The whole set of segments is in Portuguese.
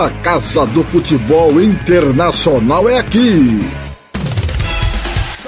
A Casa do Futebol Internacional é aqui.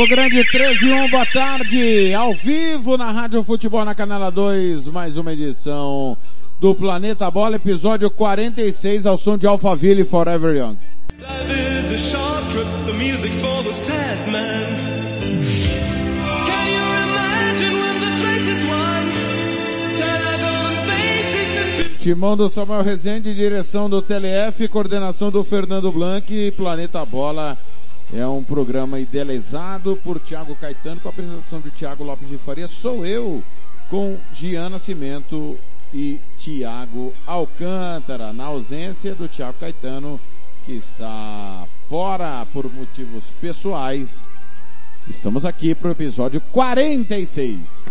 Campo Grande 13 e 1, boa tarde, ao vivo na Rádio Futebol na Canela 2, mais uma edição do Planeta Bola, episódio 46, ao som de Alphaville Forever Young. Timão do Samuel Rezende, direção do TLF, coordenação do Fernando Blanc, Planeta Bola é um programa idealizado por Tiago Caetano, com a apresentação de Tiago Lopes de Faria. Sou eu, com Gian Nascimento e Tiago Alcântara, na ausência do Tiago Caetano, que está fora por motivos pessoais. Estamos aqui para o episódio 46.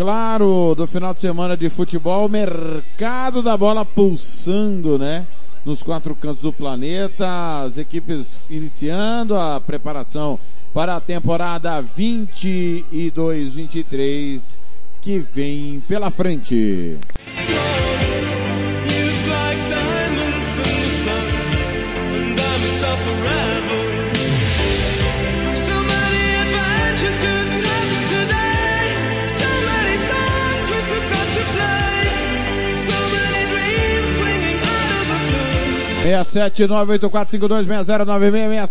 Claro, do final de semana de futebol, mercado da bola pulsando, né? Nos quatro cantos do planeta, as equipes iniciando a preparação para a temporada 22-23 que vem pela frente. É 67984526096,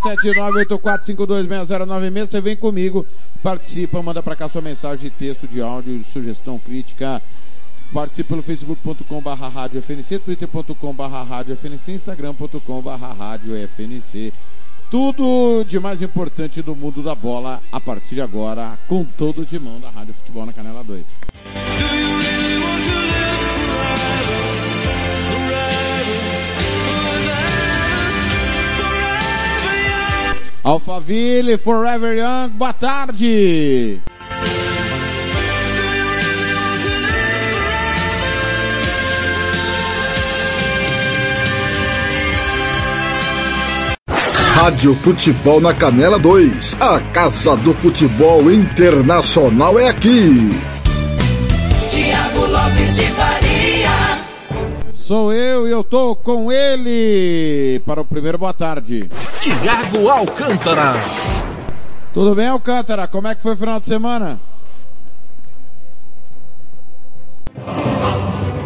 67984526096, você vem comigo, participa, manda para cá sua mensagem de texto, de áudio, sugestão, crítica, participe pelo facebook.com barra rádio FNC, twitter.com barra rádio FNC, instagram.com barra rádio FNC. Tudo de mais importante do mundo da bola, a partir de agora, com todo o timão da Rádio Futebol na Canela 2. Alphaville, Forever Young, boa tarde! Rádio Futebol na Canela 2. A Casa do Futebol Internacional é aqui. Tiago Lopes de Faria. Sou eu e eu tô com ele para o primeiro boa tarde. Tiago Alcântara. Tudo bem, Alcântara? Como é que foi o final de semana?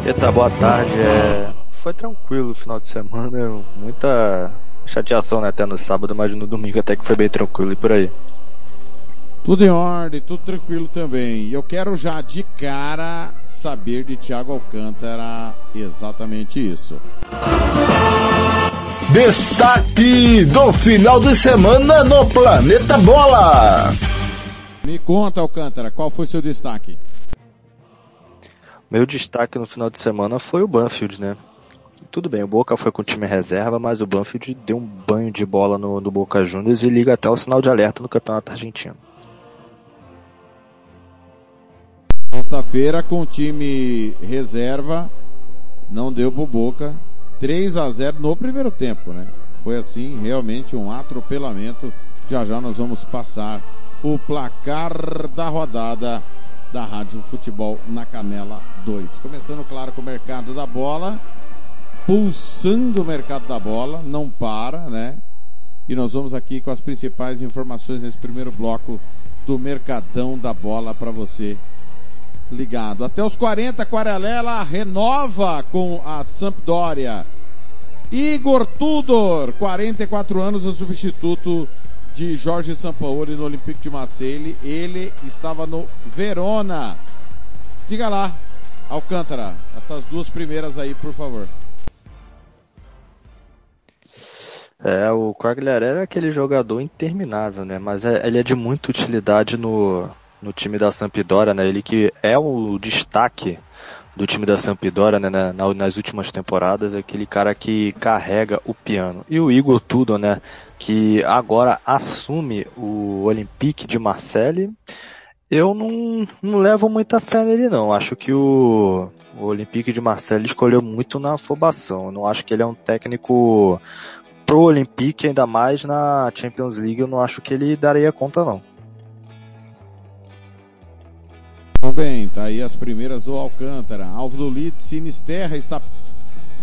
Eita, boa tarde. É... Foi tranquilo o final de semana, muita chateação né, até no sábado, mas no domingo até que foi bem tranquilo e por aí. Tudo em ordem, tudo tranquilo também. E eu quero já de cara saber de Thiago Alcântara exatamente isso. Destaque do final de semana no Planeta Bola. Me conta, Alcântara, qual foi seu destaque? Meu destaque no final de semana foi o Banfield, né? Tudo bem, o Boca foi com o time reserva, mas o Banfield deu um banho de bola no, no Boca Juniors e liga até o sinal de alerta no Campeonato Argentino. Sexta-feira com o time reserva, não deu pro Boca, 3 a 0 no primeiro tempo, né? Foi assim, realmente um atropelamento. Já já nós vamos passar o placar da rodada da Rádio Futebol na Canela 2. Começando, claro, com o mercado da bola, pulsando o mercado da bola, não para, né? E nós vamos aqui com as principais informações nesse primeiro bloco do Mercadão da Bola para você ligado. Até os 40, Quaralela renova com a Sampdoria. Igor Tudor, 44 anos, o substituto de Jorge Sampaoli no Olympique de Marseille. Ele estava no Verona. Diga lá, Alcântara, essas duas primeiras aí, por favor. É, o Quagliarella é aquele jogador interminável, né? Mas é- ele é de muita utilidade no, no time da Sampdoria, né? Ele que é o destaque do time da Sampdoria, né? na- na- nas últimas temporadas, é aquele cara que carrega o piano. E o Igor Tudor, né? Que agora assume o Olympique de Marseille. Eu não, não levo muita fé nele não. Acho que o, o Olympique de Marseille escolheu muito na afobação. Eu não acho que ele é um técnico pro Olympique, ainda mais na Champions League, eu não acho que ele daria conta não. Muito bem, tá aí as primeiras do Alcântara. Alvo do Leeds, Sinisterra está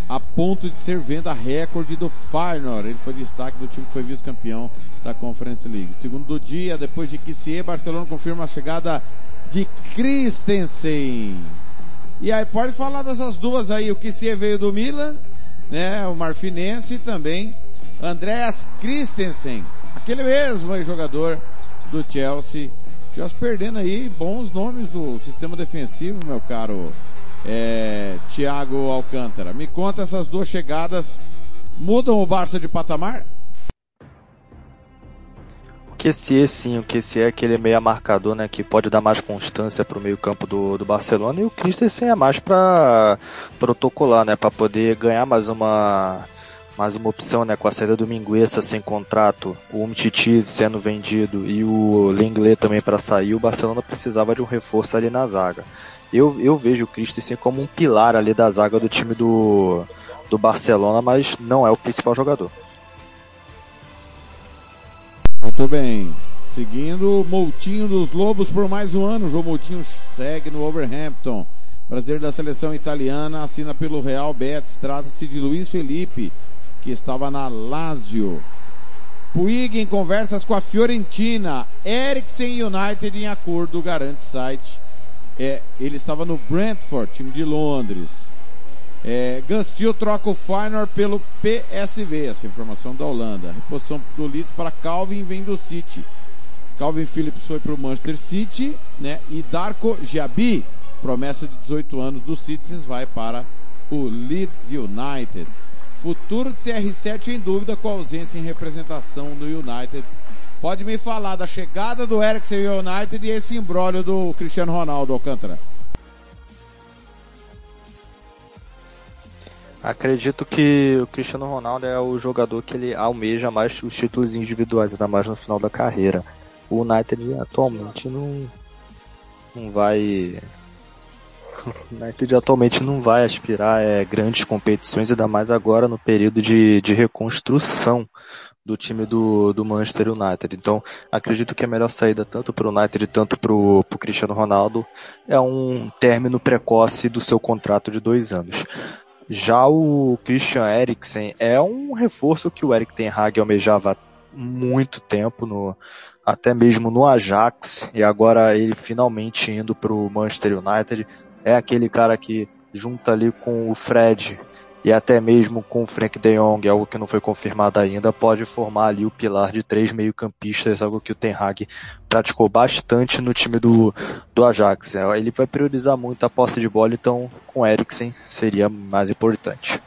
a ponto de ser venda recorde do Feyenoord. Ele foi destaque do time que foi vice-campeão da Conference League. Segundo do dia, depois de Kissier, Barcelona confirma a chegada de Christensen. E aí, pode falar dessas duas aí. O Kissier veio do Milan, né? O Marfinense também Andreas Christensen. Aquele mesmo jogador do Chelsea. Chelsea perdendo aí bons nomes do sistema defensivo, meu caro é, Thiago Alcântara. Me conta essas duas chegadas mudam o Barça de patamar? O QCE sim, o QCE é aquele meia marcador, né, que pode dar mais constância pro meio campo do, do Barcelona e o Christensen é mais para protocolar, né, para poder ganhar mais uma mais uma opção, né, com a saída do Mingueza sem contrato, o Umtiti sendo vendido e o Lenglet também para sair, o Barcelona precisava de um reforço ali na zaga. Eu, eu vejo o Christensen como um pilar ali da zaga do time do, do Barcelona, mas não é o principal jogador. Muito bem. Seguindo Moutinho dos Lobos por mais um ano. O João Moutinho segue no Overhampton. Brasileiro da seleção italiana assina pelo Real Betis. Trata-se de Luiz Felipe, que estava na Lazio. Puig em conversas com a Fiorentina. Eriksen United em acordo, garante site. É, ele estava no Brentford, time de Londres. É, troca o Feyenoord pelo PSV, essa informação da Holanda. Reposição do Leeds para Calvin vem do City. Calvin Phillips foi para o Manchester City, né? E Darko Jabi, promessa de 18 anos do Citizens, vai para o Leeds United. Futuro de CR7 em dúvida com ausência em representação no United. Pode me falar da chegada do Eriksen ao United e esse embrólio do Cristiano Ronaldo Alcântara. Acredito que o Cristiano Ronaldo é o jogador que ele almeja mais os títulos individuais, ainda mais no final da carreira. O United atualmente não, não vai. O United atualmente não vai aspirar é, grandes competições, ainda mais agora no período de, de reconstrução do time do, do Manchester United. Então, acredito que a melhor saída tanto para o United tanto para o Cristiano Ronaldo é um término precoce do seu contrato de dois anos. Já o Christian Eriksen é um reforço que o Erik Ten Hag almejava muito tempo, no, até mesmo no Ajax, e agora ele finalmente indo para o Manchester United. É aquele cara que junta ali com o Fred e até mesmo com o Frank de Jong, algo que não foi confirmado ainda, pode formar ali o pilar de três meio-campistas, algo que o Ten Hag praticou bastante no time do, do Ajax. É, Ele vai priorizar muito a posse de bola, então com Eriksen seria mais importante.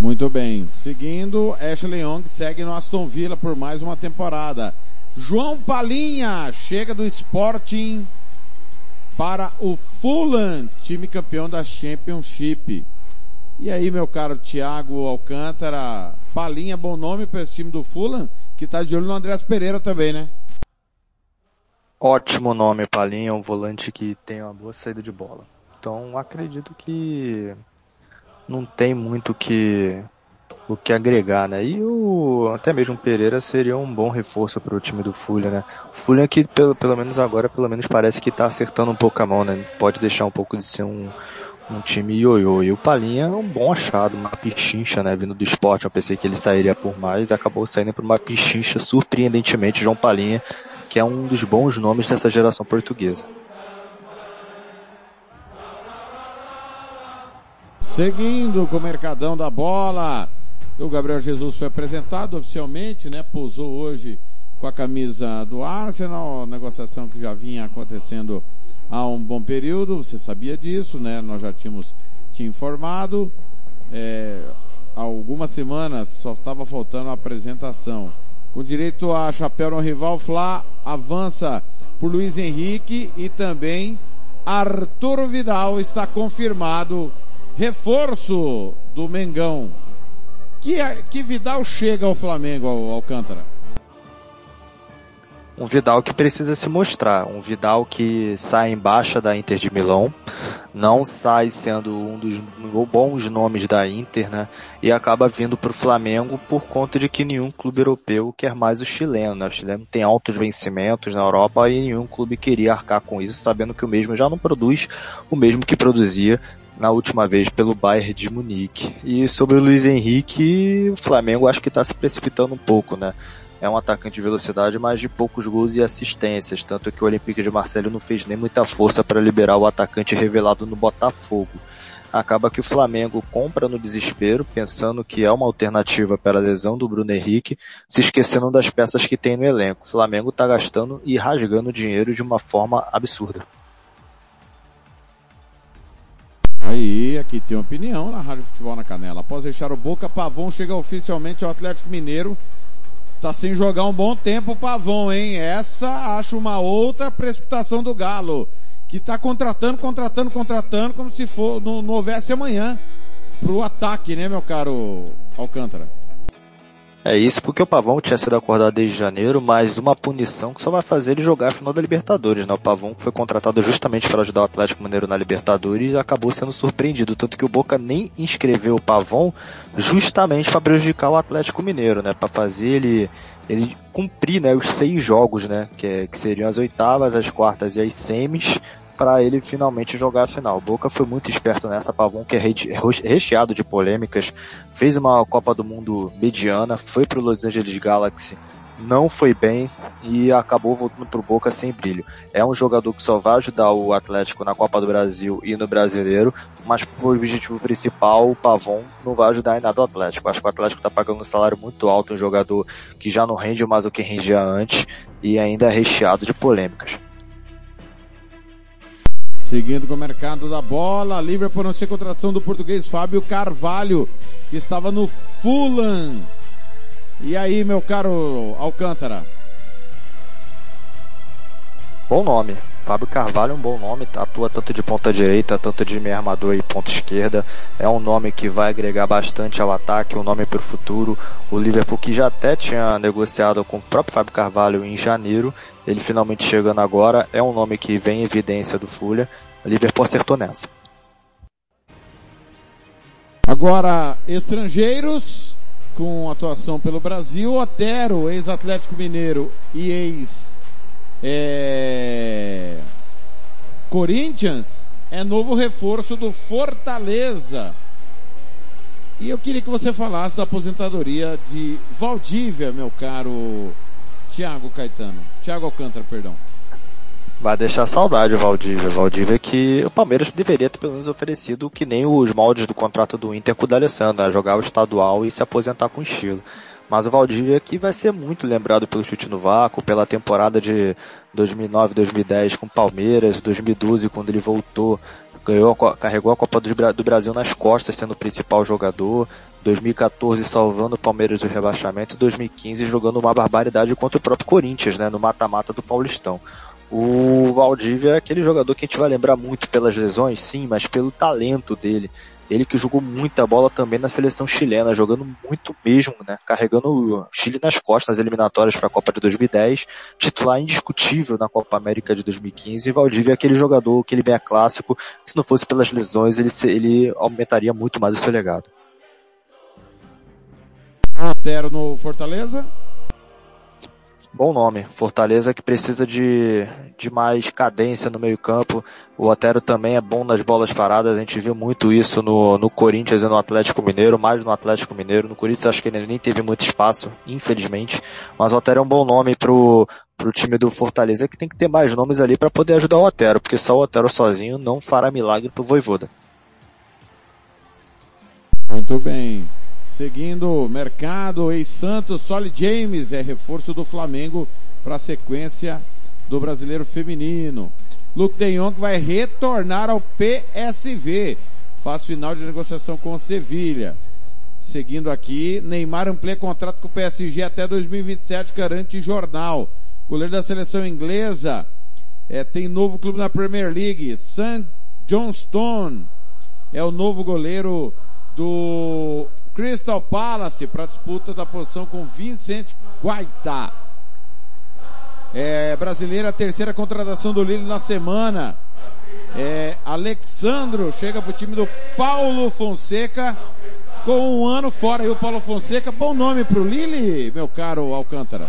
Muito bem. Seguindo, Ashley Young segue no Aston Villa por mais uma temporada. João Palinha chega do Sporting para o Fulham, time campeão da Championship. E aí, meu caro Thiago Alcântara, Palinha, bom nome para esse time do Fulham, que tá de olho no Andrés Pereira também, né? Ótimo nome, Palinha, um volante que tem uma boa saída de bola. Então acredito que não tem muito que o que agregar, né? E o até mesmo o Pereira seria um bom reforço para o time do Fulham, né? O Fulham que pelo, pelo menos agora, pelo menos parece que está acertando um pouco a mão, né? Pode deixar um pouco de ser um, um time ioiô. E o Palinha é um bom achado, uma pichincha, né? Vindo do esporte, eu pensei que ele sairia por mais, acabou saindo por uma pichincha, surpreendentemente, João Palinha, que é um dos bons nomes dessa geração portuguesa. Seguindo com o Mercadão da Bola, o Gabriel Jesus foi apresentado oficialmente, né? Pousou hoje com a camisa do Arsenal, negociação que já vinha acontecendo há um bom período, você sabia disso, né? Nós já tínhamos te informado. É, há algumas semanas só estava faltando a apresentação. Com direito a chapéu no rival, Flá avança por Luiz Henrique e também Arthur Vidal está confirmado reforço do Mengão. Que, que Vidal chega ao Flamengo, ao Alcântara? Um Vidal que precisa se mostrar, um Vidal que sai em baixa da Inter de Milão, não sai sendo um dos bons nomes da Inter, né? E acaba vindo para o Flamengo por conta de que nenhum clube europeu quer mais o chileno, né? O chileno tem altos vencimentos na Europa e nenhum clube queria arcar com isso, sabendo que o mesmo já não produz o mesmo que produzia na última vez pelo Bayern de Munique. E sobre o Luiz Henrique, o Flamengo acho que está se precipitando um pouco, né? É um atacante de velocidade, mas de poucos gols e assistências, tanto que o Olympique de Marseille não fez nem muita força para liberar o atacante revelado no Botafogo. Acaba que o Flamengo compra no desespero, pensando que é uma alternativa para a lesão do Bruno Henrique, se esquecendo das peças que tem no elenco. O Flamengo está gastando e rasgando dinheiro de uma forma absurda. Aí, aqui tem opinião na Rádio Futebol na Canela. Após deixar o Boca, Pavon chega oficialmente ao Atlético Mineiro. Tá sem jogar um bom tempo Pavon, hein? Essa acho uma outra precipitação do Galo. Que tá contratando, contratando, contratando, como se for, não, não houvesse amanhã. Pro ataque, né, meu caro Alcântara? É isso porque o Pavão tinha sido acordado desde janeiro, mas uma punição que só vai fazer ele jogar a final da Libertadores, né? O Pavão foi contratado justamente para ajudar o Atlético Mineiro na Libertadores acabou sendo surpreendido, tanto que o Boca nem inscreveu o Pavão justamente para prejudicar o Atlético Mineiro, né? Para fazer ele ele cumprir, né, os seis jogos, né, que, é, que seriam as oitavas, as quartas e as semis, para ele finalmente jogar a final. Boca foi muito esperto nessa, Pavon que é recheado de polêmicas, fez uma Copa do Mundo mediana, foi para o Los Angeles Galaxy, não foi bem e acabou voltando pro Boca sem brilho. É um jogador que só vai ajudar o Atlético na Copa do Brasil e no Brasileiro, mas por objetivo principal, o Pavon não vai ajudar em nada o Atlético. Acho que o Atlético está pagando um salário muito alto, um jogador que já não rende mais o que rendia antes e ainda é recheado de polêmicas. Seguindo com o mercado da bola, livre por não ser contratação do português Fábio Carvalho, que estava no Fulham. E aí, meu caro Alcântara? Bom nome. Fábio Carvalho é um bom nome, atua tanto de ponta direita, tanto de meio armador e ponta esquerda. É um nome que vai agregar bastante ao ataque, um nome para o futuro. O Liverpool que já até tinha negociado com o próprio Fábio Carvalho em janeiro ele finalmente chegando agora, é um nome que vem em evidência do Fulham. O Liverpool acertou nessa. Agora, estrangeiros com atuação pelo Brasil, Otero, ex-Atlético Mineiro e ex é, Corinthians, é novo reforço do Fortaleza. E eu queria que você falasse da aposentadoria de Valdívia, meu caro Tiago Caetano. Tiago Alcântara, perdão. Vai deixar saudade o Valdívia. Valdívia que o Palmeiras deveria ter pelo menos oferecido que nem os moldes do contrato do Inter com o D'Alessandro, né? jogar o estadual e se aposentar com estilo. Mas o Valdívia aqui vai ser muito lembrado pelo chute no vácuo, pela temporada de 2009-2010 com o Palmeiras, 2012 quando ele voltou, ganhou, carregou a Copa do Brasil nas costas sendo o principal jogador, 2014 salvando o Palmeiras do rebaixamento e 2015 jogando uma barbaridade contra o próprio Corinthians, né, no mata-mata do Paulistão. O Valdívia é aquele jogador que a gente vai lembrar muito pelas lesões, sim, mas pelo talento dele. Ele que jogou muita bola também na seleção chilena, jogando muito mesmo, né? Carregando o Chile nas costas nas eliminatórias para a Copa de 2010, titular indiscutível na Copa América de 2015. E Valdívia é aquele jogador, aquele bem clássico, que se não fosse pelas lesões, ele, ele aumentaria muito mais o seu legado. Otero no Fortaleza? Bom nome. Fortaleza que precisa de, de mais cadência no meio campo. O Otero também é bom nas bolas paradas. A gente viu muito isso no, no Corinthians e no Atlético Mineiro, mais no Atlético Mineiro. No Corinthians acho que ele nem teve muito espaço, infelizmente. Mas o Otero é um bom nome pro, pro time do Fortaleza que tem que ter mais nomes ali para poder ajudar o Otero, porque só o Otero sozinho não fará milagre pro Voivoda. Muito bem. Seguindo o mercado, ex-Santos, Solly James é reforço do Flamengo para a sequência do brasileiro feminino. Luke De Jong vai retornar ao PSV. Faz final de negociação com o Sevilha. Seguindo aqui, Neymar amplia contrato com o PSG até 2027, garante jornal. Goleiro da seleção inglesa é, tem novo clube na Premier League. St. Johnstone é o novo goleiro do Crystal Palace para disputa da posição com Vincent Guaita. É, brasileira, terceira contratação do Lille na semana. É, Alexandro chega pro time do Paulo Fonseca. Ficou um ano fora aí o Paulo Fonseca. Bom nome pro Lille, meu caro Alcântara.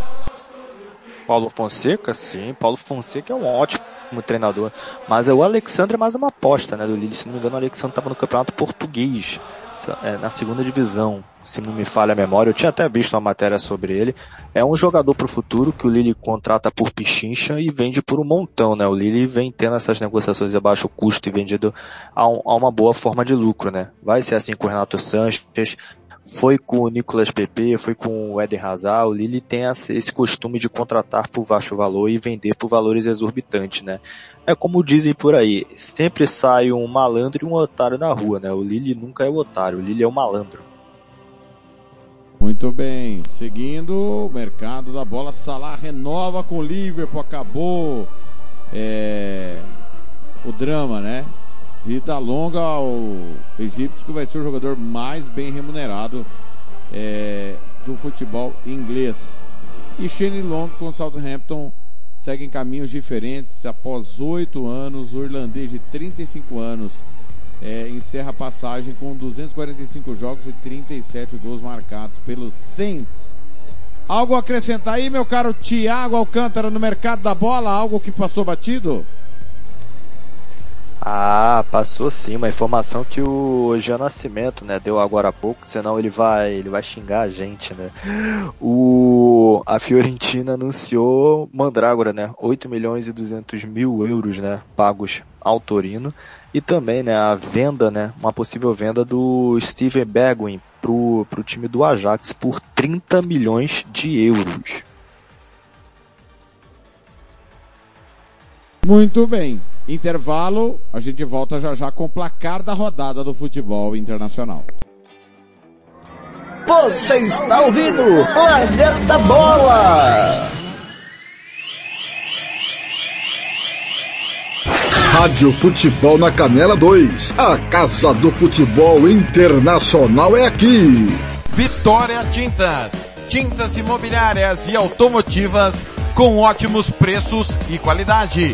Paulo Fonseca, sim, Paulo Fonseca é um ótimo treinador. Mas o Alexandre é mais uma aposta, né, do Lille. Se não me engano, o Alexandre estava no campeonato português, é, na segunda divisão, se não me falha a memória. Eu tinha até visto uma matéria sobre ele. É um jogador para o futuro que o Lille contrata por pichincha e vende por um montão, né? O Lille vem tendo essas negociações a baixo custo e vendido a, um, a uma boa forma de lucro, né? Vai ser assim com o Renato Sanches, foi com o Nicolas Pepe, foi com o Eden Hazard, o Lille tem esse costume de contratar por baixo valor e vender por valores exorbitantes, né? É como dizem por aí, sempre sai um malandro e um otário na rua, né? O Lille nunca é o otário, o Lille é o malandro. Muito bem, seguindo o mercado da bola, Salah renova com o Liverpool, acabou é, o drama, né? Vida longa ao egípcio, que vai ser o jogador mais bem remunerado é, do futebol inglês. E Shane Long com Southampton seguem caminhos diferentes. Após oito anos, o irlandês de 35 anos é, encerra a passagem com 245 jogos e 37 gols marcados pelos Saints. Algo a acrescentar aí, meu caro Thiago Alcântara, no mercado da bola? Algo que passou batido? Ah, passou sim, uma informação que o Jean Nascimento, né, deu agora há pouco, senão ele vai, ele vai xingar a gente, né. O, a Fiorentina anunciou Mandrágora, né, 8 milhões e 200 mil euros, né, pagos ao Torino, e também, né, a venda, né, uma possível venda do Steven Bergwijn pro, pro time do Ajax por 30 milhões de euros. Muito bem. Intervalo, a gente volta já já com o placar da rodada do futebol internacional. Você está ouvindo Planeta Bola! Rádio Futebol na Canela 2. A Casa do Futebol Internacional é aqui. Vitória Tintas. Tintas imobiliárias e automotivas com ótimos preços e qualidade.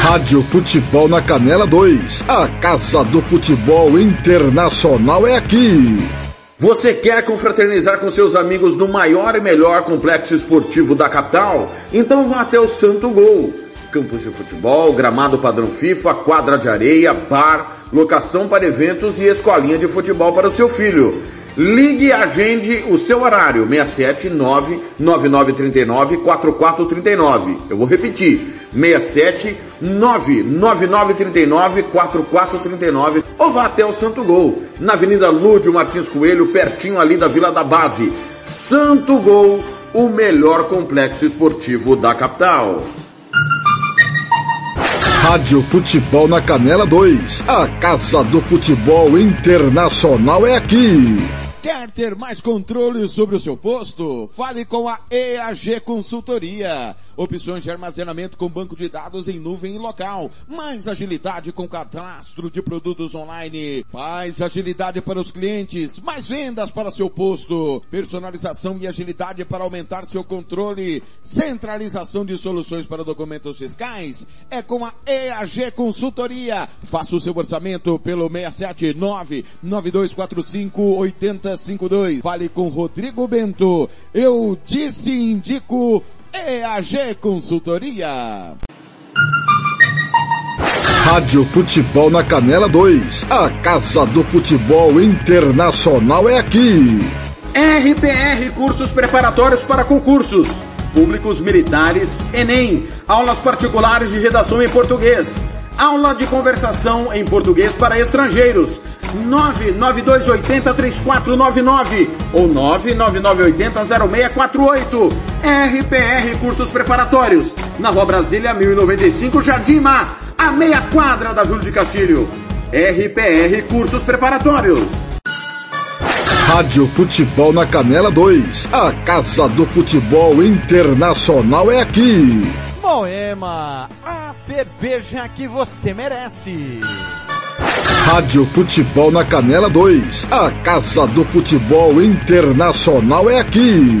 Rádio Futebol na Canela 2. A Casa do Futebol Internacional é aqui. Você quer confraternizar com seus amigos no maior e melhor complexo esportivo da capital? Então vá até o Santo Gol. Campos de futebol, gramado padrão FIFA, quadra de areia, bar, locação para eventos e escolinha de futebol para o seu filho. Ligue e agende o seu horário, 679 9939 4439. Eu vou repetir, 67 99939 4439 ou vá até o Santo Gol, na Avenida Lúdio Martins Coelho, pertinho ali da Vila da Base. Santo Gol, o melhor complexo esportivo da capital. Rádio Futebol na Canela 2. A Casa do Futebol Internacional é aqui. Quer ter mais controle sobre o seu posto? Fale com a EAG Consultoria. Opções de armazenamento com banco de dados em nuvem e local. Mais agilidade com cadastro de produtos online. Mais agilidade para os clientes. Mais vendas para seu posto. Personalização e agilidade para aumentar seu controle. Centralização de soluções para documentos fiscais. É com a EAG Consultoria. Faça o seu orçamento pelo 679 9245 8052. Fale com Rodrigo Bento. Eu disse e indico EAG Consultoria. Rádio Futebol na Canela 2. A Casa do Futebol Internacional é aqui. RPR Cursos Preparatórios para Concursos. Públicos Militares, Enem. Aulas particulares de redação em português. Aula de conversação em português para estrangeiros. 992803499 ou 999800648. RPR Cursos Preparatórios. Na Rua Brasília 1095, Jardim Mar, a meia quadra da Júlio de Castilho. RPR Cursos Preparatórios. Rádio Futebol na Canela 2. A Casa do Futebol Internacional é aqui. Moema, a cerveja que você merece. Rádio Futebol na Canela 2. A Casa do Futebol Internacional é aqui.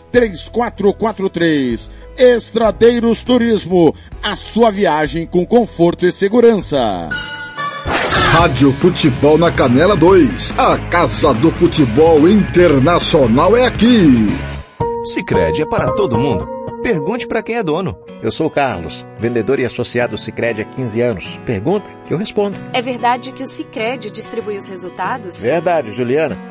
3443. Estradeiros Turismo, a sua viagem com conforto e segurança. Rádio Futebol na Canela 2. A Casa do Futebol Internacional é aqui. Sicredi é para todo mundo. Pergunte para quem é dono. Eu sou o Carlos, vendedor e associado Sicredi há 15 anos. Pergunta que eu respondo. É verdade que o Sicredi distribui os resultados? Verdade, Juliana.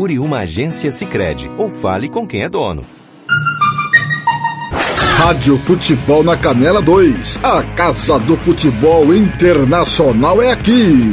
Procure uma agência Sicredi ou fale com quem é dono. Rádio Futebol na Canela 2. A Casa do Futebol Internacional é aqui.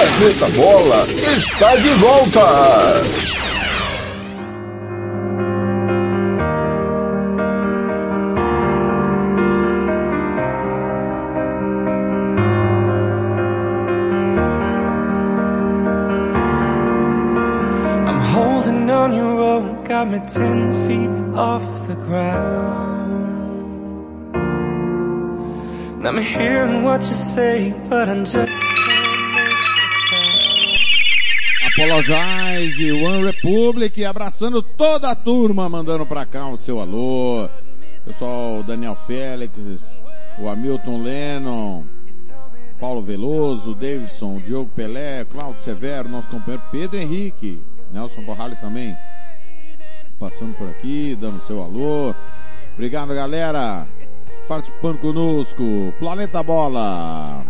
Planeta Bola está de volta. I'm holding on your rope, got me ten feet off the ground. I'm hearing what you say, but I'm just. Apologize, One Republic, abraçando toda a turma, mandando pra cá o seu alô. Pessoal, Daniel Félix, o Hamilton Lennon, Paulo Veloso, Davidson, Diogo Pelé, Claudio Severo, nosso companheiro Pedro Henrique, Nelson Borrales também, passando por aqui, dando seu alô. Obrigado, galera, participando conosco. Planeta Bola.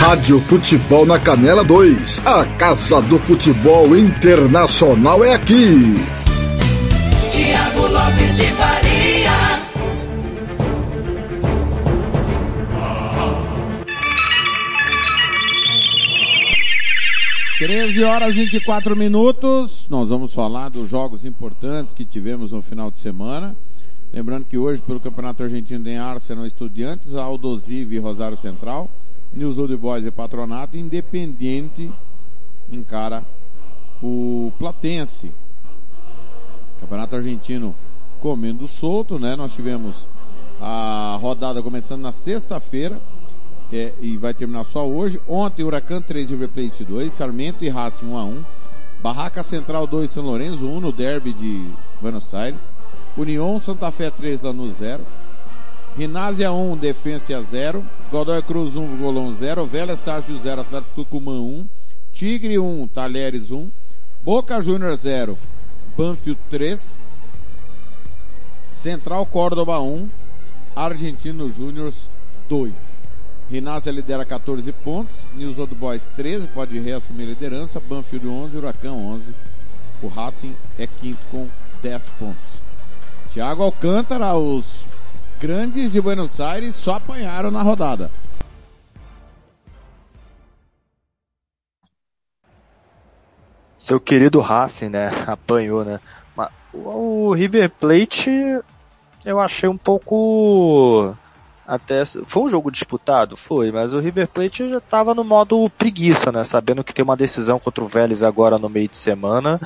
Rádio Futebol na Canela 2. A Casa do Futebol Internacional é aqui. Tiago Lopes de Faria. 13 horas 24 minutos. Nós vamos falar dos jogos importantes que tivemos no final de semana. Lembrando que hoje, pelo Campeonato Argentino, tem Arsenal Estudiantes, Aldosive e Rosário Central, News Old Boys e Patronato, Independiente encara o Platense. Campeonato Argentino comendo solto, né? Nós tivemos a rodada começando na sexta-feira é, e vai terminar só hoje. Ontem, Huracan 3 River Plate 2, Sarmento e Racing 1 a 1 Barraca Central 2 São Lourenço 1 no derby de Buenos Aires. União Santa Fé 3 Lanús 0. Rinásia 1, Defensa 0. Godoy Cruz 1, Golão 0. Vélez Sárcio 0, Atlético Tucumã 1. Tigre 1, Talheres 1. Boca Júnior 0, Banfield 3. Central Córdoba 1. Argentino Júnior 2. Rinásia lidera 14 pontos. News Old Boys 13, pode reassumir a liderança. Banfield 11, Huracão 11. O Racing é quinto com 10 pontos. Thiago Alcântara, os grandes de Buenos Aires só apanharam na rodada. Seu querido Racing, né? Apanhou, né? O River Plate eu achei um pouco até foi um jogo disputado, foi, mas o River Plate já estava no modo preguiça, né? Sabendo que tem uma decisão contra o Vélez agora no meio de semana,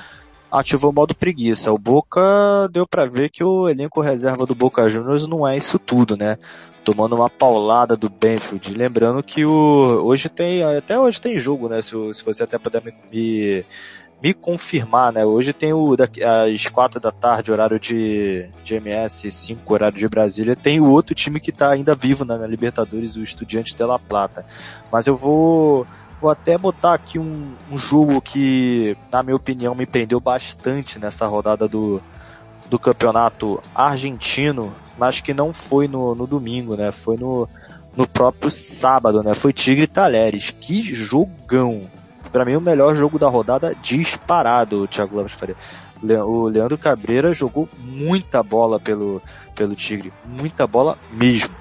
ativou o modo preguiça. O Boca deu para ver que o elenco reserva do Boca Juniors não é isso tudo, né? Tomando uma paulada do Benfield. Lembrando que o hoje tem até hoje tem jogo, né? Se, se você até puder me, me me confirmar, né? Hoje tem o às quatro da tarde, horário de, de MS, 5 horário de Brasília, tem o outro time que está ainda vivo né, na Libertadores, o Estudiante de La Plata. Mas eu vou vou até botar aqui um, um jogo que, na minha opinião, me prendeu bastante nessa rodada do, do campeonato argentino, mas que não foi no, no domingo, né? Foi no, no próprio sábado, né? Foi Tigre Talheres. Que jogão! para mim o melhor jogo da rodada disparado, o Thiago Lopes Faria. O Leandro Cabreira jogou muita bola pelo, pelo Tigre, muita bola mesmo.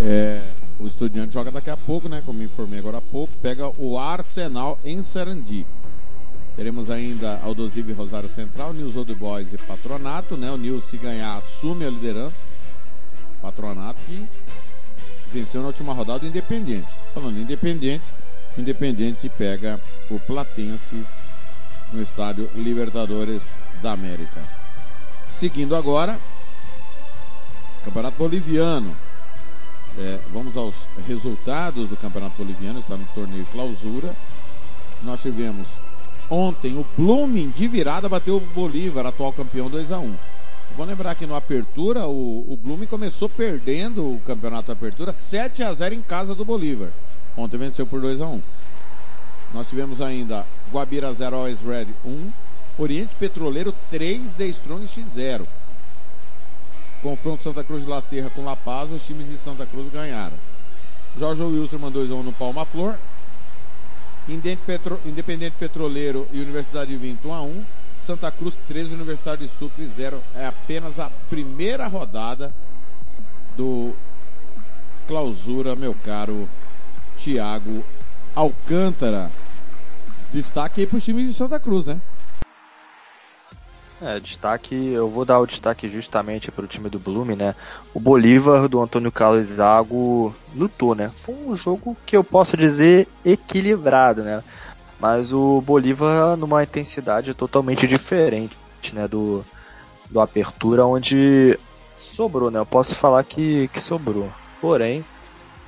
É, o Estudiante joga daqui a pouco, né? Como informei agora há pouco, pega o Arsenal em Sarandi. Teremos ainda Aldosive Rosário Central, News Old Boys e Patronato, né? O News se ganhar assume a liderança. Patronato que venceu na última rodada Independente. Falando Independente, Independente pega o Platense no estádio Libertadores da América. Seguindo agora, Campeonato Boliviano. É, vamos aos resultados do Campeonato Boliviano, está no torneio clausura. Nós tivemos ontem o Blooming de virada bateu o Bolívar, atual campeão 2 a 1 Vou lembrar que no Apertura, o, o Blooming começou perdendo o campeonato Apertura 7 a 0 em casa do Bolívar. Ontem venceu por 2 a 1 Nós tivemos ainda Guabira 0 Always Red 1, Oriente Petroleiro 3, The Strong X 0. Confronto Santa Cruz de La Serra com La Paz, os times de Santa Cruz ganharam. Jorge Wilson mandou 2 a 1 no Palma Flor. Independente Petroleiro e Universidade de Vinto 1 a 1. Santa Cruz 3, Universidade de Sucre 0. É apenas a primeira rodada do clausura, meu caro Thiago Alcântara. Destaque aí para os times de Santa Cruz, né? É, destaque, eu vou dar o destaque justamente para o time do Blume, né? O Bolívar do Antônio Carlos Zago lutou, né? Foi um jogo que eu posso dizer equilibrado, né? Mas o Bolívar numa intensidade totalmente diferente, né? Do, do Apertura, onde sobrou, né? Eu posso falar que, que sobrou. Porém,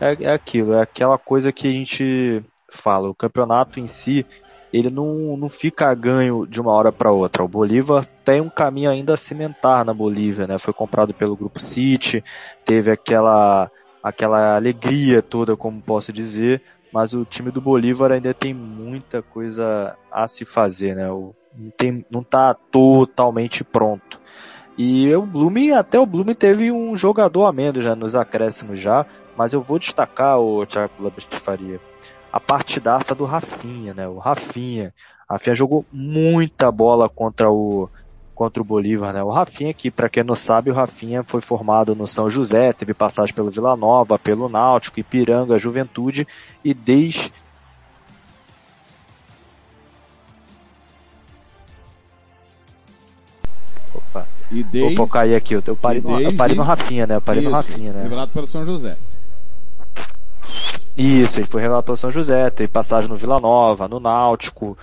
é, é aquilo, é aquela coisa que a gente fala. O campeonato em si, ele não, não fica a ganho de uma hora para outra. O Bolívar tem um caminho ainda a cimentar na Bolívia, né? Foi comprado pelo Grupo City, teve aquela aquela alegria toda, como posso dizer, mas o time do Bolívar ainda tem muita coisa a se fazer, né? O, tem, não está totalmente pronto. E o Blume, até o Blume teve um jogador a menos já nos acréscimos já, mas eu vou destacar o Thiago de Faria a partidaça do Rafinha, né? O Rafinha. Rafinha jogou muita bola contra o contra o Bolívar, né? O Rafinha que, para quem não sabe, o Rafinha foi formado no São José, teve passagem pelo Vila Nova, pelo Náutico, Ipiranga, Juventude e desde Opa. E desde... Opa, eu caí aqui, eu, parei, no, eu parei no Rafinha, né? Eu parei Isso, no Rafinha, né? Revelado pelo São José. Isso, ele foi revelado São José, teve passagem no Vila Nova, no Náutico,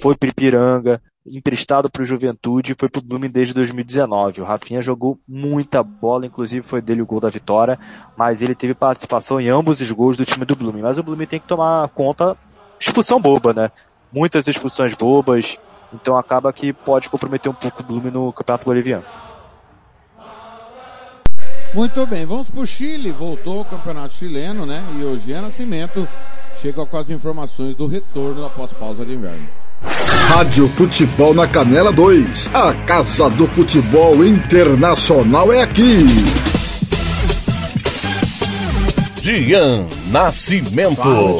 foi pro Ipiranga, emprestado pro Juventude e foi pro Blooming desde 2019. O Rafinha jogou muita bola, inclusive foi dele o gol da vitória, mas ele teve participação em ambos os gols do time do Blooming. Mas o Blooming tem que tomar conta expulsão boba, né? Muitas expulsões bobas, então acaba que pode comprometer um pouco o Blooming no Campeonato Boliviano. Muito bem, vamos pro Chile, voltou o campeonato chileno, né? E o Jean Nascimento chega com as informações do retorno após pausa de inverno. Rádio Futebol na Canela 2. A Casa do Futebol Internacional é aqui. Gian Nascimento. Fala,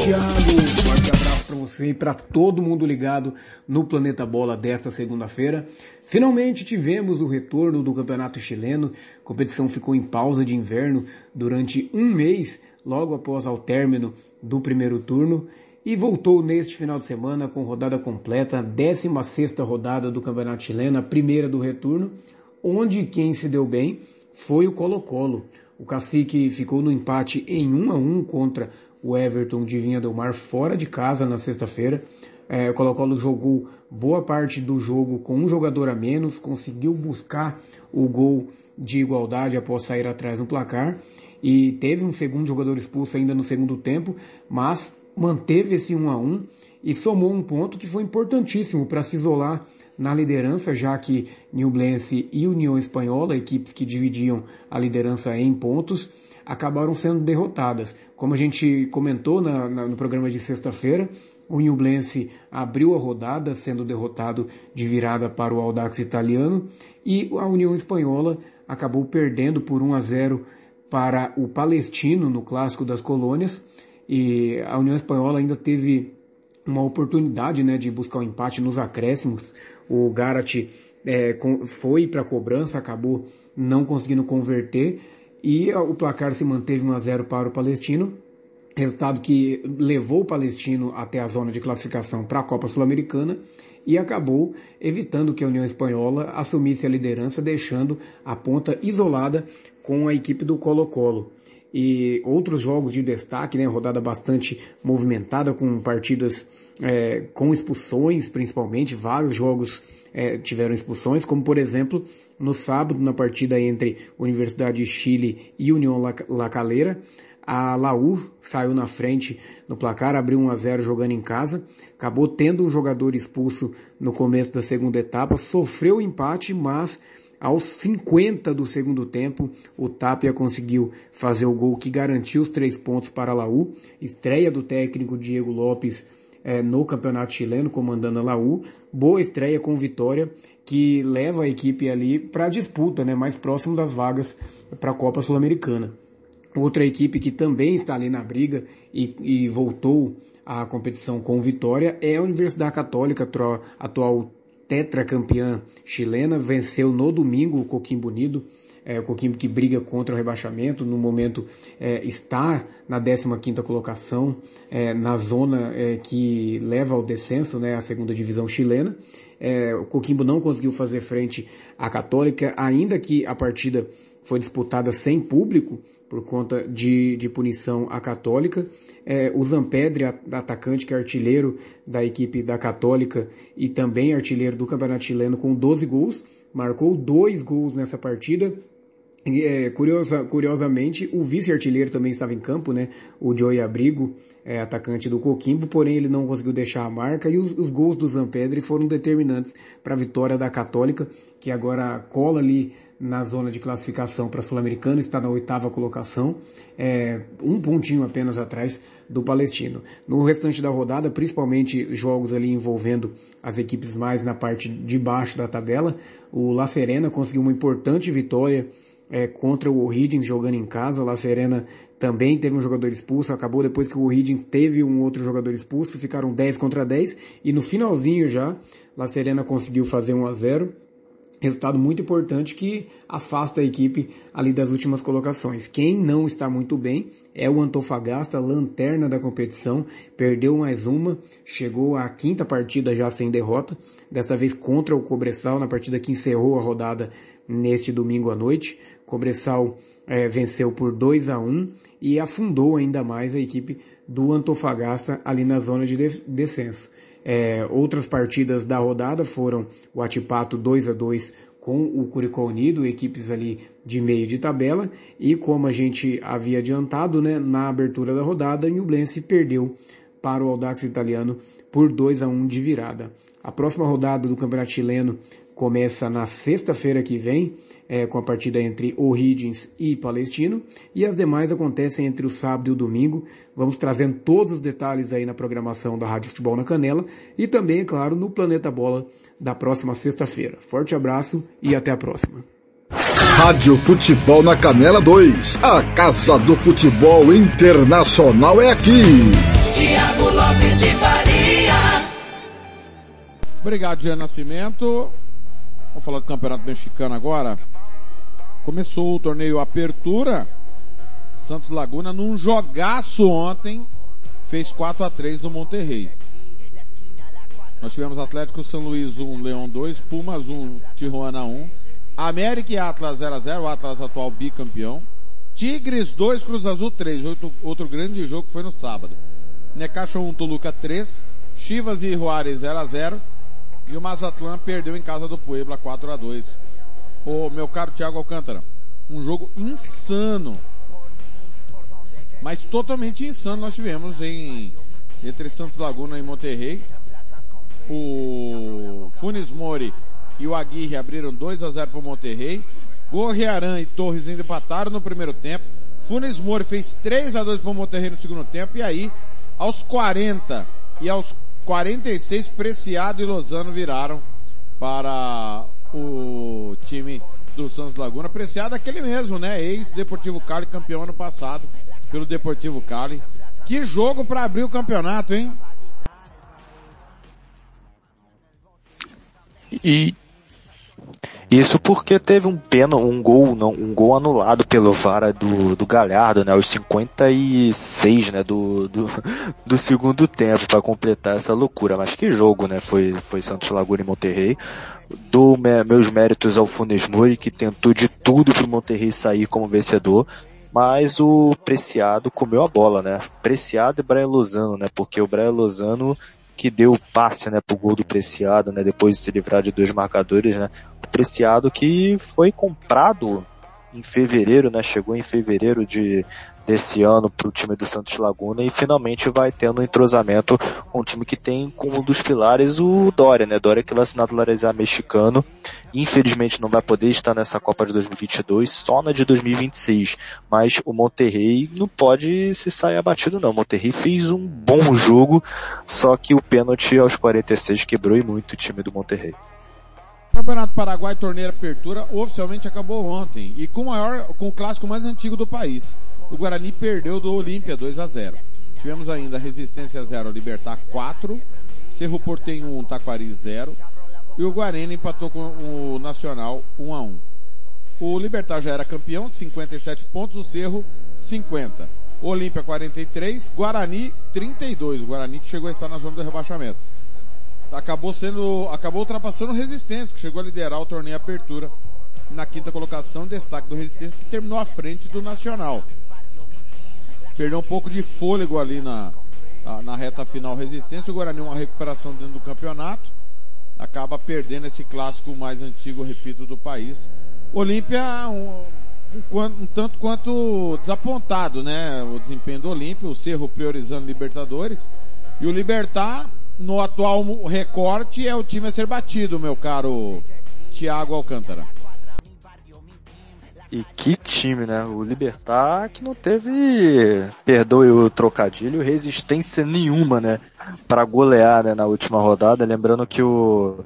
você e para todo mundo ligado no Planeta Bola desta segunda-feira. Finalmente tivemos o retorno do Campeonato Chileno. A competição ficou em pausa de inverno durante um mês, logo após ao término do primeiro turno. E voltou neste final de semana com rodada completa, 16 rodada do Campeonato Chileno, a primeira do retorno, onde quem se deu bem foi o Colo-Colo. O Cacique ficou no empate em 1 a 1 contra o Everton de Vinha do Mar fora de casa na sexta-feira. É, o Colo-Colo jogou boa parte do jogo com um jogador a menos, conseguiu buscar o gol de igualdade após sair atrás no placar e teve um segundo jogador expulso ainda no segundo tempo, mas manteve esse 1 a 1 e somou um ponto que foi importantíssimo para se isolar na liderança, já que Newblense e União Espanhola, equipes que dividiam a liderança em pontos, acabaram sendo derrotadas. Como a gente comentou na, na, no programa de sexta-feira, o Newblense abriu a rodada, sendo derrotado de virada para o Audax italiano, e a União Espanhola acabou perdendo por 1 a 0 para o Palestino no Clássico das Colônias, e a União Espanhola ainda teve uma oportunidade né, de buscar o um empate nos acréscimos. O Garat é, foi para a cobrança, acabou não conseguindo converter e o placar se manteve 1 a 0 para o Palestino. Resultado que levou o Palestino até a zona de classificação para a Copa Sul-Americana e acabou evitando que a União Espanhola assumisse a liderança, deixando a ponta isolada com a equipe do Colo-Colo e outros jogos de destaque, né? Rodada bastante movimentada com partidas é, com expulsões, principalmente vários jogos é, tiveram expulsões, como por exemplo no sábado na partida entre Universidade de Chile e União La Calera, a Laú saiu na frente no placar, abriu 1 a 0 jogando em casa, acabou tendo um jogador expulso no começo da segunda etapa, sofreu o empate, mas aos 50 do segundo tempo, o Tapia conseguiu fazer o gol que garantiu os três pontos para a Laú. Estreia do técnico Diego Lopes é, no campeonato chileno, comandando a Laú. Boa estreia com vitória, que leva a equipe ali para a disputa, né, mais próximo das vagas para a Copa Sul-Americana. Outra equipe que também está ali na briga e, e voltou à competição com vitória é a Universidade Católica, atual tetracampeã chilena, venceu no domingo o Coquimbo Unido, é, o Coquimbo que briga contra o rebaixamento, no momento é, está na 15ª colocação, é, na zona é, que leva ao descenso, né, a segunda divisão chilena. É, o Coquimbo não conseguiu fazer frente à Católica, ainda que a partida foi disputada sem público, por conta de, de punição à Católica. É, o Zampedre, atacante que é artilheiro da equipe da Católica e também artilheiro do Campeonato Chileno com 12 gols, marcou dois gols nessa partida. E, é, curiosa, curiosamente, o vice-artilheiro também estava em campo, né? O Joey Abrigo, é, atacante do Coquimbo, porém ele não conseguiu deixar a marca e os, os gols do Zampedre foram determinantes para a vitória da Católica, que agora cola ali na zona de classificação para Sul-Americana, está na oitava colocação, é, um pontinho apenas atrás do Palestino. No restante da rodada, principalmente jogos ali envolvendo as equipes mais na parte de baixo da tabela, o La Serena conseguiu uma importante vitória é, contra o O'Higgins jogando em casa. O La Serena também teve um jogador expulso, acabou depois que o O'Higgins teve um outro jogador expulso, ficaram 10 contra 10 e no finalzinho já, La Serena conseguiu fazer 1 a 0 Resultado muito importante que afasta a equipe ali das últimas colocações. Quem não está muito bem é o Antofagasta, lanterna da competição, perdeu mais uma, chegou à quinta partida já sem derrota, desta vez contra o Cobressal, na partida que encerrou a rodada neste domingo à noite. Cobressal é, venceu por 2 a 1 e afundou ainda mais a equipe do Antofagasta ali na zona de descenso. É, outras partidas da rodada foram o Atipato 2 a 2 com o Curicó Unido, equipes ali de meio de tabela, e como a gente havia adiantado, né, na abertura da rodada, o Nublense perdeu para o Audax Italiano por 2 a 1 de virada. A próxima rodada do Campeonato Chileno começa na sexta-feira que vem, é, com a partida entre O'Higgins e Palestino, e as demais acontecem entre o sábado e o domingo. Vamos trazendo todos os detalhes aí na programação da Rádio Futebol na Canela e também, é claro, no Planeta Bola da próxima sexta-feira. Forte abraço e até a próxima. Rádio Futebol na Canela 2. A Casa do Futebol Internacional é aqui. Tiago Lopes de Faria. Obrigado, Jean Nascimento. Vamos falar do Campeonato Mexicano agora. Começou o torneio Apertura. Santos Laguna num jogaço ontem fez 4 a 3 no Monterrey. Nós tivemos Atlético São Luís 1, Leão 2, Pumas 1, Tijuana 1, América e Atlas 0 a 0, o Atlas atual bicampeão. Tigres 2, Cruz Azul 3, outro, outro grande jogo foi no sábado. Necaxa 1, Toluca 3, Chivas e Juárez 0 a 0 e o Mazatlan perdeu em casa do Puebla 4 a 2 Ô meu caro Thiago Alcântara, um jogo insano. Mas totalmente insano nós tivemos em entre Santos Laguna e Monterrey. O Funes Mori e o Aguirre abriram 2 a 0 para o Monterrey. Gorrearan e Torres empataram no primeiro tempo. Funes Mori fez 3 a 2 para o Monterrey no segundo tempo. E aí, aos 40 e aos 46, Preciado e Lozano viraram para o time do Santos Laguna. Preciado aquele mesmo, né? Ex-Deportivo Cali, campeão ano passado pelo Deportivo Cali. Que jogo para abrir o campeonato, hein? E isso porque teve um pena, um gol, não, um gol anulado pelo VAR do, do Galhardo, né, aos 56, né, do, do, do segundo tempo para completar essa loucura. Mas que jogo, né, foi, foi Santos Laguna e Monterrey. Dou meus méritos ao Funes Mori, que tentou de tudo pro Monterrey sair como vencedor. Mas o Preciado comeu a bola, né? Preciado e Brian Lozano, né? Porque o Brian Lozano que deu o passe, né, pro gol do Preciado, né, depois de se livrar de dois marcadores, né, Preciado que foi comprado em fevereiro, né, chegou em fevereiro de desse ano para o time do Santos Laguna e finalmente vai tendo um entrosamento com um time que tem como um dos pilares o Dória, né? Dória que vai se naturalizar mexicano. Infelizmente não vai poder estar nessa Copa de 2022, só na de 2026. Mas o Monterrey não pode se sair abatido não. O Monterrey fez um bom jogo, só que o pênalti aos 46 quebrou e muito o time do Monterrey. Campeonato Paraguai Torneio Apertura oficialmente acabou ontem e com o maior, com o clássico mais antigo do país o Guarani perdeu do Olímpia 2 a 0. Tivemos ainda Resistência 0, Libertar 4, Cerro Portenho 1, Taquari 0 e o Guarani empatou com o Nacional 1 a 1. O Libertar já era campeão, 57 pontos, o Cerro 50. O Olímpia 43, Guarani 32. O Guarani chegou a estar na zona do rebaixamento. Acabou sendo, acabou ultrapassando o Resistência, que chegou a liderar o torneio Apertura na quinta colocação, destaque do Resistência que terminou à frente do Nacional perdeu um pouco de fôlego ali na, na, reta final resistência. O Guarani uma recuperação dentro do campeonato. Acaba perdendo esse clássico mais antigo, repito, do país. Olímpia um, um, um, tanto quanto desapontado, né? O desempenho do Olímpia, o Cerro priorizando Libertadores. E o Libertar, no atual recorte, é o time a ser batido, meu caro Thiago Alcântara. E que time, né? O Libertar que não teve, perdoe o trocadilho, resistência nenhuma, né? Para golear né, na última rodada. Lembrando que o,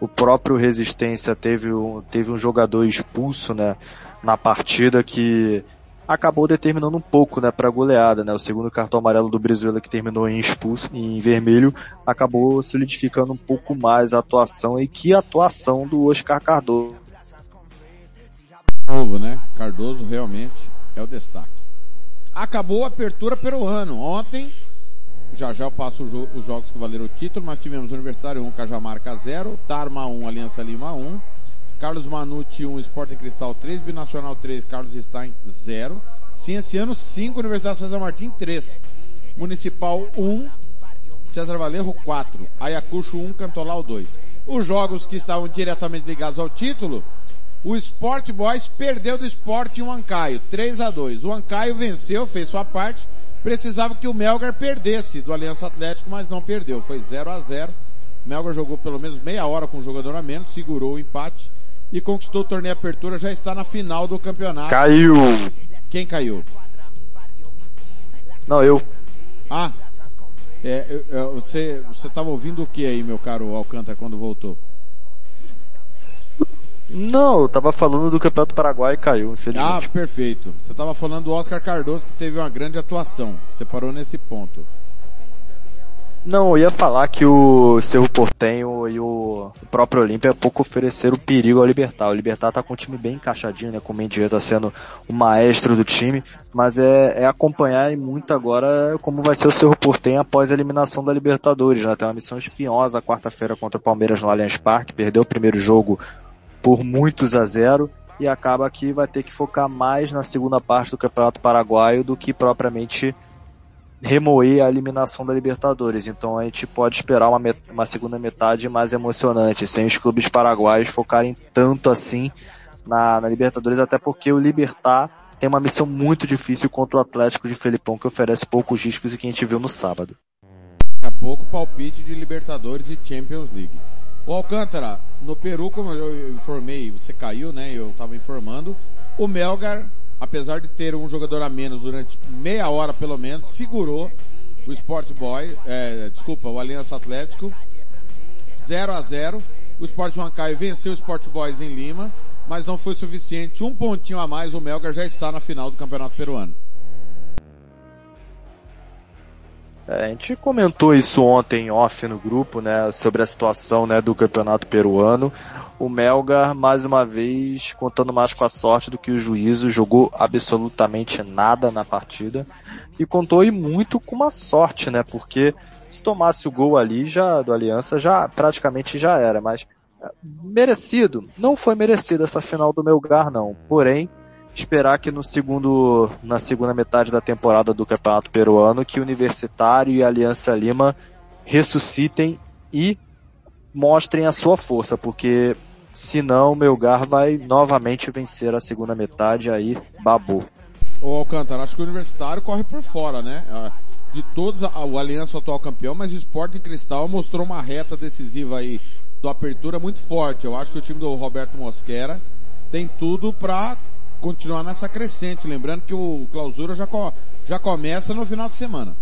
o próprio Resistência teve um, teve um jogador expulso, né? Na partida que acabou determinando um pouco, né, para goleada, né? O segundo cartão amarelo do Brizuela que terminou em expulso, em vermelho, acabou solidificando um pouco mais a atuação e que atuação do Oscar Cardoso novo, né? Cardoso realmente é o destaque. Acabou a apertura peruano. Ontem, já já eu passo os jogos que valeram o título, mas tivemos Universitário 1, Cajamarca 0, Tarma 1, Aliança Lima 1, Carlos Manucci 1, Sporting Cristal 3, Binacional 3, Carlos Stein 0, Cienciano 5, Universidade César Martim 3, Municipal 1, César Valerro 4, Ayacucho 1, Cantolau 2. Os jogos que estavam diretamente ligados ao título, o Sport Boys perdeu do Sport um Ancaio, 3 a 2. O Ancaio venceu, fez sua parte, precisava que o Melgar perdesse do Aliança Atlético, mas não perdeu, foi 0 a 0. Melgar jogou pelo menos meia hora com o jogador a menos, segurou o empate e conquistou o torneio Apertura, já está na final do campeonato. Caiu! Quem caiu? Não, eu. Ah, é, eu- eu- você você estava ouvindo o que aí, meu caro Alcântara, quando voltou? Não, eu tava falando do Campeonato Paraguai e caiu, Ah, infelizmente. perfeito. Você estava falando do Oscar Cardoso que teve uma grande atuação. Você parou nesse ponto. Não, eu ia falar que o Cerro Portenho e o o próprio Olímpia pouco ofereceram perigo ao Libertar. O Libertar tá com um time bem encaixadinho, né? Com o Mendieta sendo o maestro do time, mas é, é acompanhar e muito agora como vai ser o Cerro Portenho após a eliminação da Libertadores, né? Tem uma missão espinhosa quarta-feira contra o Palmeiras no Allianz Parque, perdeu o primeiro jogo por muitos a zero e acaba que vai ter que focar mais na segunda parte do Campeonato Paraguaio do que propriamente remoer a eliminação da Libertadores. Então a gente pode esperar uma, met- uma segunda metade mais emocionante, sem os clubes paraguaios focarem tanto assim na, na Libertadores, até porque o Libertar tem uma missão muito difícil contra o Atlético de Felipão, que oferece poucos riscos e que a gente viu no sábado. Daqui a pouco, palpite de Libertadores e Champions League. O Alcântara, no Peru, como eu informei, você caiu, né? Eu estava informando. O Melgar, apesar de ter um jogador a menos durante meia hora pelo menos, segurou o Sport Boy, é, desculpa, o Aliança Atlético, 0 a 0 O Sport Huancaio venceu o Sport Boys em Lima, mas não foi suficiente. Um pontinho a mais, o Melgar já está na final do Campeonato Peruano. É, a gente comentou isso ontem off no grupo, né, sobre a situação, né, do campeonato peruano. O Melgar, mais uma vez, contando mais com a sorte do que o juízo, jogou absolutamente nada na partida e contou e muito com uma sorte, né, porque se tomasse o gol ali já do Aliança já praticamente já era, mas é, merecido, não foi merecido essa final do Melgar não. Porém, esperar que no segundo, na segunda metade da temporada do Campeonato Peruano, que Universitário e Aliança Lima ressuscitem e mostrem a sua força, porque senão o Melgar vai novamente vencer a segunda metade aí, babou. Ô Alcântara, acho que o Universitário corre por fora, né? Ah, De todos, o Aliança atual campeão, mas o Sporting Cristal mostrou uma reta decisiva aí do Apertura muito forte. Eu acho que o time do Roberto Mosquera tem tudo pra continuar nessa crescente. Lembrando que o Clausura já, co- já começa no final de semana.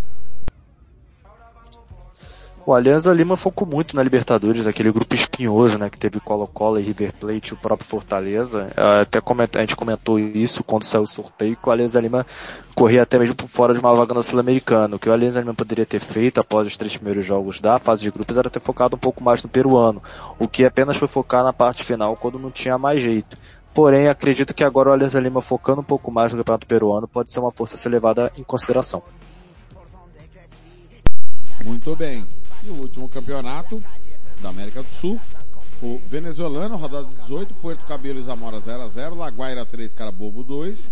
O Alianza Lima focou muito na Libertadores, aquele grupo espinhoso, né, que teve Colo-Colo e River Plate o próprio Fortaleza. Eh, Até comenta- a gente comentou isso quando saiu o sorteio, que o Alianza Lima corria até mesmo por fora de uma vaga no Sul-Americano. O que o Alianza Lima poderia ter feito após os três primeiros jogos da fase de grupos era ter focado um pouco mais no peruano, o que apenas foi focar na parte final quando não tinha mais jeito. Porém, acredito que agora o Alianza Lima focando um pouco mais no campeonato peruano pode ser uma força a ser levada em consideração. Muito bem. E o último campeonato da América do Sul. O venezuelano, rodada 18, Puerto Cabelo e Zamora 0 a 0 Laguaira 3, Carabobo 2.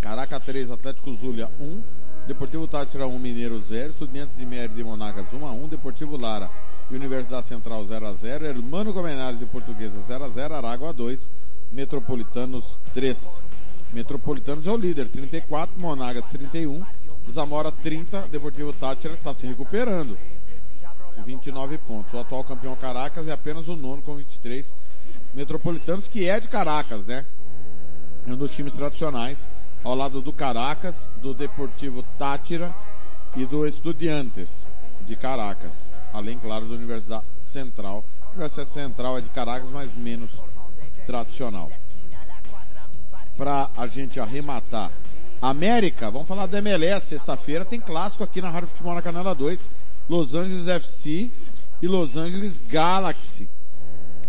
Caraca 3, Atlético Zulia 1. Deportivo Tátira 1, Mineiro 0. Estudiantes de Mérida de Monagas 1 a 1. Deportivo Lara e Universidade Central 0 a 0 Hermano Gomenares e Portuguesa 0 a 0 Aragua 2. Metropolitanos 3. Metropolitanos é o líder, 34, Monagas 31, Zamora 30, Deportivo Tátira está se recuperando. 29 pontos. O atual campeão Caracas é apenas o nono com 23. Metropolitanos, que é de Caracas, né? É um dos times tradicionais, ao lado do Caracas, do Deportivo Tátira e do Estudiantes de Caracas. Além, claro, da Universidade Central. A Universidade Central é de Caracas, mas menos tradicional. Para a gente arrematar. América, vamos falar da MLS. Sexta-feira tem clássico aqui na Rádio Futebol na Canela 2. Los Angeles FC e Los Angeles Galaxy.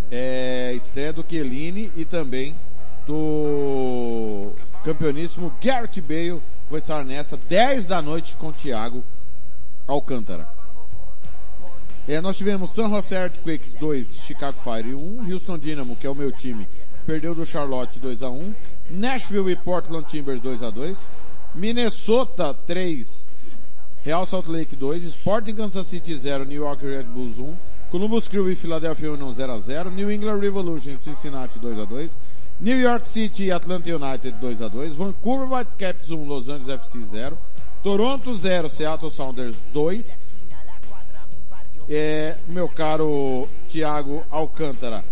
É, estreia do Chiellini e também do campeoníssimo Garrett Bale. Vou estar nessa 10 da noite com o Thiago Alcântara. É, nós tivemos San Jose Earthquakes 2, Chicago Fire 1, Houston Dynamo, que é o meu time, perdeu do Charlotte 2 a 1, Nashville e Portland Timbers 2 a 2, Minnesota 3, Real Salt Lake 2, Sporting Kansas City 0, New York Red Bulls 1, Columbus Crew e Philadelphia Union 0 a 0, New England Revolution Cincinnati 2 a 2, New York City e Atlanta United 2 a 2, Vancouver Whitecaps 1, Los Angeles FC 0, Toronto 0, Seattle Sounders 2, é, meu caro Thiago Alcântara.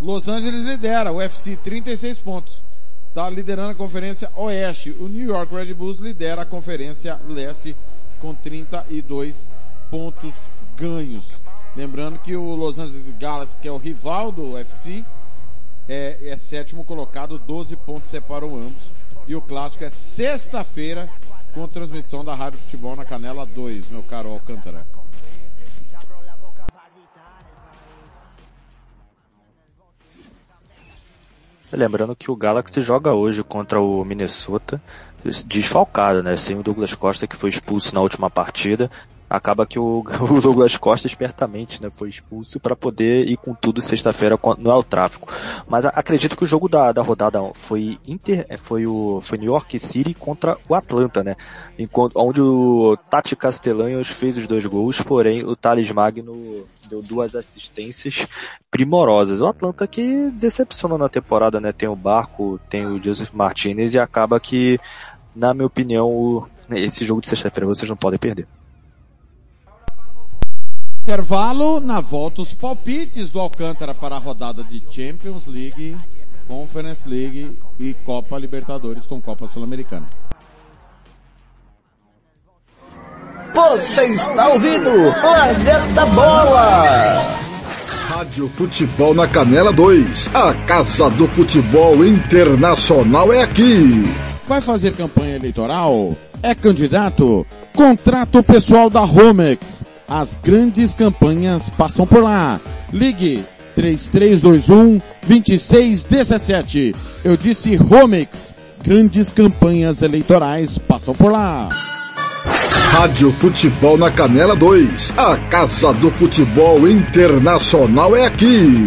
Los Angeles lidera o UFC 36 pontos. Está liderando a conferência Oeste. O New York Red Bulls lidera a conferência Leste com 32 pontos ganhos. Lembrando que o Los Angeles Galaxy, que é o rival do UFC, é, é sétimo colocado, 12 pontos separam ambos. E o clássico é sexta-feira com transmissão da Rádio Futebol na Canela 2, meu caro Alcântara. Lembrando que o Galaxy joga hoje contra o Minnesota, desfalcado, né? Sem o Douglas Costa que foi expulso na última partida. Acaba que o, o Douglas Costa espertamente, né, foi expulso para poder ir com tudo sexta-feira no El Tráfico. Mas acredito que o jogo da, da rodada foi Inter, foi o foi New York City contra o Atlanta, né? Enquanto, onde o Tati Castellanos fez os dois gols, porém o Thales Magno deu duas assistências primorosas. O Atlanta que decepcionou na temporada, né? Tem o Barco, tem o Joseph Martinez e acaba que, na minha opinião, esse jogo de sexta-feira vocês não podem perder. Intervalo, na volta os palpites do Alcântara para a rodada de Champions League, Conference League e Copa Libertadores com Copa Sul-Americana. Você está ouvindo Planeta Bola! Rádio Futebol na Canela 2. A Casa do Futebol Internacional é aqui. Vai fazer campanha eleitoral? É candidato? Contrato pessoal da Romex. As grandes campanhas passam por lá. Ligue 3321 2617. Eu disse Romex. Grandes campanhas eleitorais passam por lá. Rádio Futebol na Canela 2. A Casa do Futebol Internacional é aqui.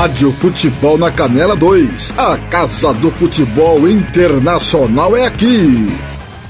Rádio Futebol na Canela 2. A Casa do Futebol Internacional é aqui.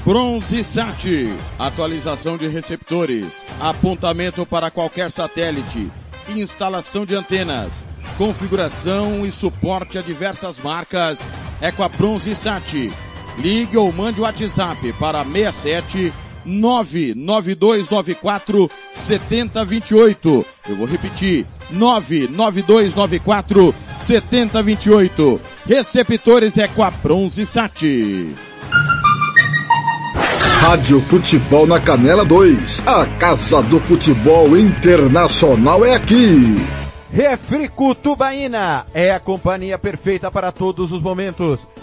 Bronze Sat, atualização de receptores, apontamento para qualquer satélite, instalação de antenas, configuração e suporte a diversas marcas é com a Bronze Sat. Ligue ou mande o WhatsApp para 67 99294 7028. Eu vou repetir. 99294 7028. Receptores é com a Bronze Sat. Rádio Futebol na Canela 2. A Casa do Futebol Internacional é aqui. Refrico Tubaína é a companhia perfeita para todos os momentos.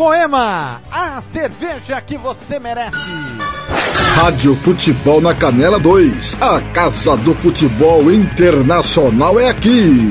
Moema, a cerveja que você merece. Rádio Futebol na Canela 2. A Casa do Futebol Internacional é aqui.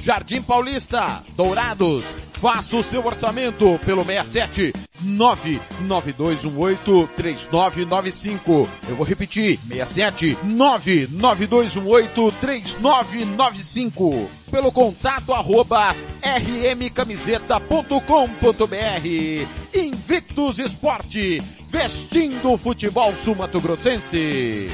Jardim Paulista, Dourados. Faça o seu orçamento pelo 67 99218 3995. Eu vou repetir, 67 99218 3995. Pelo contato arroba rmcamiseta.com.br. Invictus Esporte, vestindo o futebol sumatogrossense.